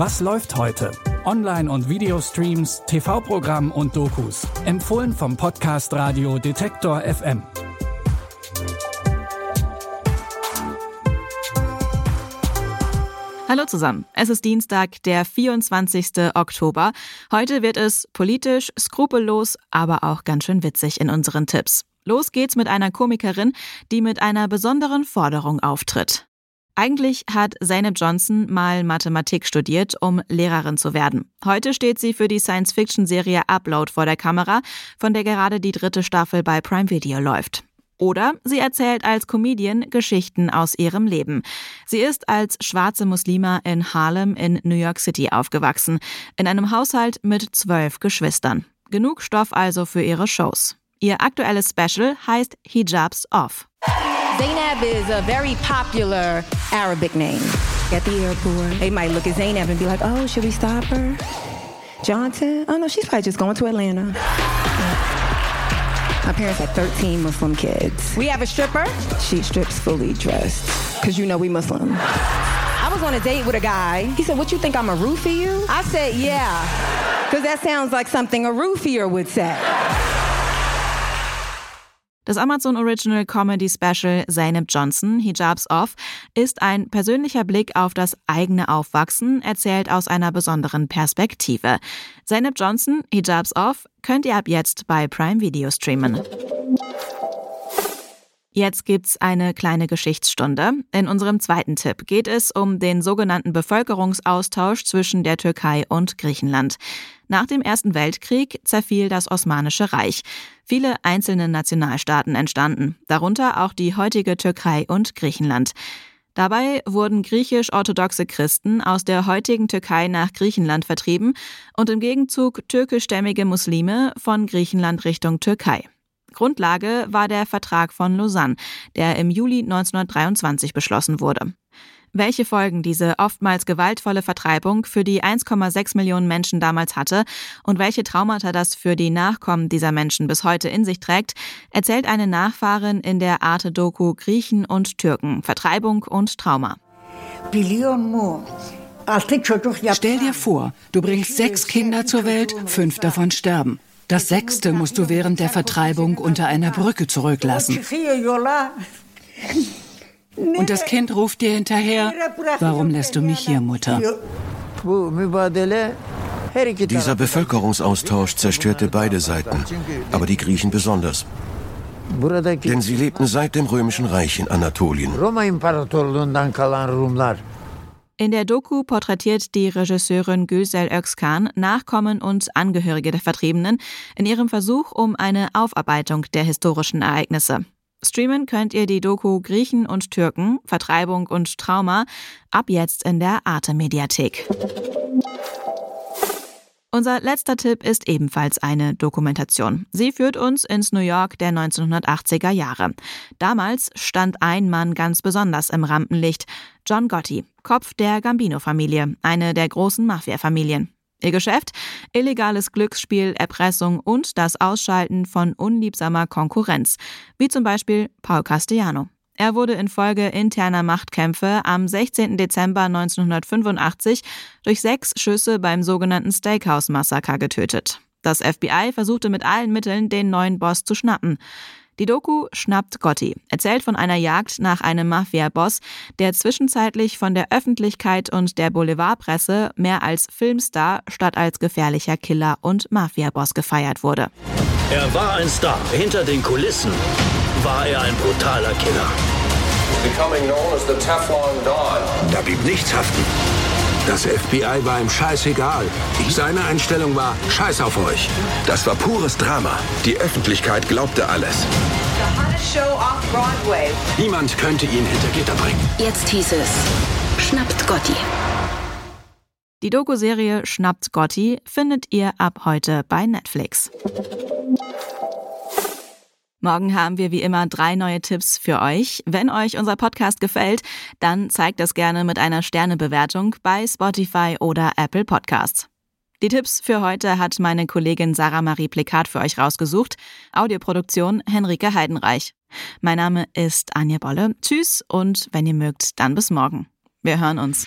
Was läuft heute? Online- und Videostreams, TV-Programm und Dokus. Empfohlen vom Podcast Radio Detektor FM. Hallo zusammen. Es ist Dienstag, der 24. Oktober. Heute wird es politisch, skrupellos, aber auch ganz schön witzig in unseren Tipps. Los geht's mit einer Komikerin, die mit einer besonderen Forderung auftritt. Eigentlich hat Zeynep Johnson mal Mathematik studiert, um Lehrerin zu werden. Heute steht sie für die Science-Fiction-Serie Upload vor der Kamera, von der gerade die dritte Staffel bei Prime Video läuft. Oder sie erzählt als Comedian Geschichten aus ihrem Leben. Sie ist als schwarze Muslima in Harlem in New York City aufgewachsen, in einem Haushalt mit zwölf Geschwistern. Genug Stoff also für ihre Shows. Ihr aktuelles Special heißt Hijabs Off. Zainab is a very popular Arabic name. At the airport, they might look at Zainab and be like, oh, should we stop her? Johnson? Oh, no, she's probably just going to Atlanta. My parents had 13 Muslim kids. We have a stripper. She strips fully dressed because you know we Muslim. I was on a date with a guy. He said, What you think I'm a roofie you? I said, Yeah. Because that sounds like something a roofier would say. Das Amazon Original Comedy Special Zainab Johnson, Hijabs Off, ist ein persönlicher Blick auf das eigene Aufwachsen, erzählt aus einer besonderen Perspektive. Zainab Johnson, Hijabs Off, könnt ihr ab jetzt bei Prime Video streamen. Jetzt gibt's eine kleine Geschichtsstunde. In unserem zweiten Tipp geht es um den sogenannten Bevölkerungsaustausch zwischen der Türkei und Griechenland. Nach dem Ersten Weltkrieg zerfiel das Osmanische Reich. Viele einzelne Nationalstaaten entstanden, darunter auch die heutige Türkei und Griechenland. Dabei wurden griechisch-orthodoxe Christen aus der heutigen Türkei nach Griechenland vertrieben und im Gegenzug türkischstämmige Muslime von Griechenland Richtung Türkei. Grundlage war der Vertrag von Lausanne, der im Juli 1923 beschlossen wurde. Welche Folgen diese oftmals gewaltvolle Vertreibung für die 1,6 Millionen Menschen damals hatte und welche Traumata das für die Nachkommen dieser Menschen bis heute in sich trägt, erzählt eine Nachfahrin in der Arte-Doku Griechen und Türken, Vertreibung und Trauma. Stell dir vor, du bringst sechs Kinder zur Welt, fünf davon sterben. Das sechste musst du während der Vertreibung unter einer Brücke zurücklassen. Und das Kind ruft dir hinterher, warum lässt du mich hier, Mutter? Dieser Bevölkerungsaustausch zerstörte beide Seiten, aber die Griechen besonders. Denn sie lebten seit dem Römischen Reich in Anatolien. In der Doku porträtiert die Regisseurin Gülsel Özkan Nachkommen und Angehörige der Vertriebenen in ihrem Versuch um eine Aufarbeitung der historischen Ereignisse. Streamen könnt ihr die Doku Griechen und Türken, Vertreibung und Trauma ab jetzt in der Arte Mediathek. Unser letzter Tipp ist ebenfalls eine Dokumentation. Sie führt uns ins New York der 1980er Jahre. Damals stand ein Mann ganz besonders im Rampenlicht, John Gotti, Kopf der Gambino-Familie, eine der großen Mafia-Familien. Ihr Geschäft? Illegales Glücksspiel, Erpressung und das Ausschalten von unliebsamer Konkurrenz, wie zum Beispiel Paul Castellano. Er wurde infolge interner Machtkämpfe am 16. Dezember 1985 durch sechs Schüsse beim sogenannten Steakhouse-Massaker getötet. Das FBI versuchte mit allen Mitteln, den neuen Boss zu schnappen. Die Doku Schnappt Gotti erzählt von einer Jagd nach einem Mafia-Boss, der zwischenzeitlich von der Öffentlichkeit und der Boulevardpresse mehr als Filmstar statt als gefährlicher Killer und Mafia-Boss gefeiert wurde. Er war ein Star. Hinter den Kulissen war er ein brutaler Killer. Da blieb nichts haften. Das FBI war ihm scheißegal. Seine Einstellung war Scheiß auf euch. Das war pures Drama. Die Öffentlichkeit glaubte alles. Niemand könnte ihn hinter Gitter bringen. Jetzt hieß es, schnappt Gotti. Die Doku-Serie Schnappt Gotti findet ihr ab heute bei Netflix. Morgen haben wir wie immer drei neue Tipps für euch. Wenn euch unser Podcast gefällt, dann zeigt das gerne mit einer Sternebewertung bei Spotify oder Apple Podcasts. Die Tipps für heute hat meine Kollegin Sarah Marie Plikat für euch rausgesucht. Audioproduktion Henrike Heidenreich. Mein Name ist Anja Bolle. Tschüss und wenn ihr mögt, dann bis morgen. Wir hören uns.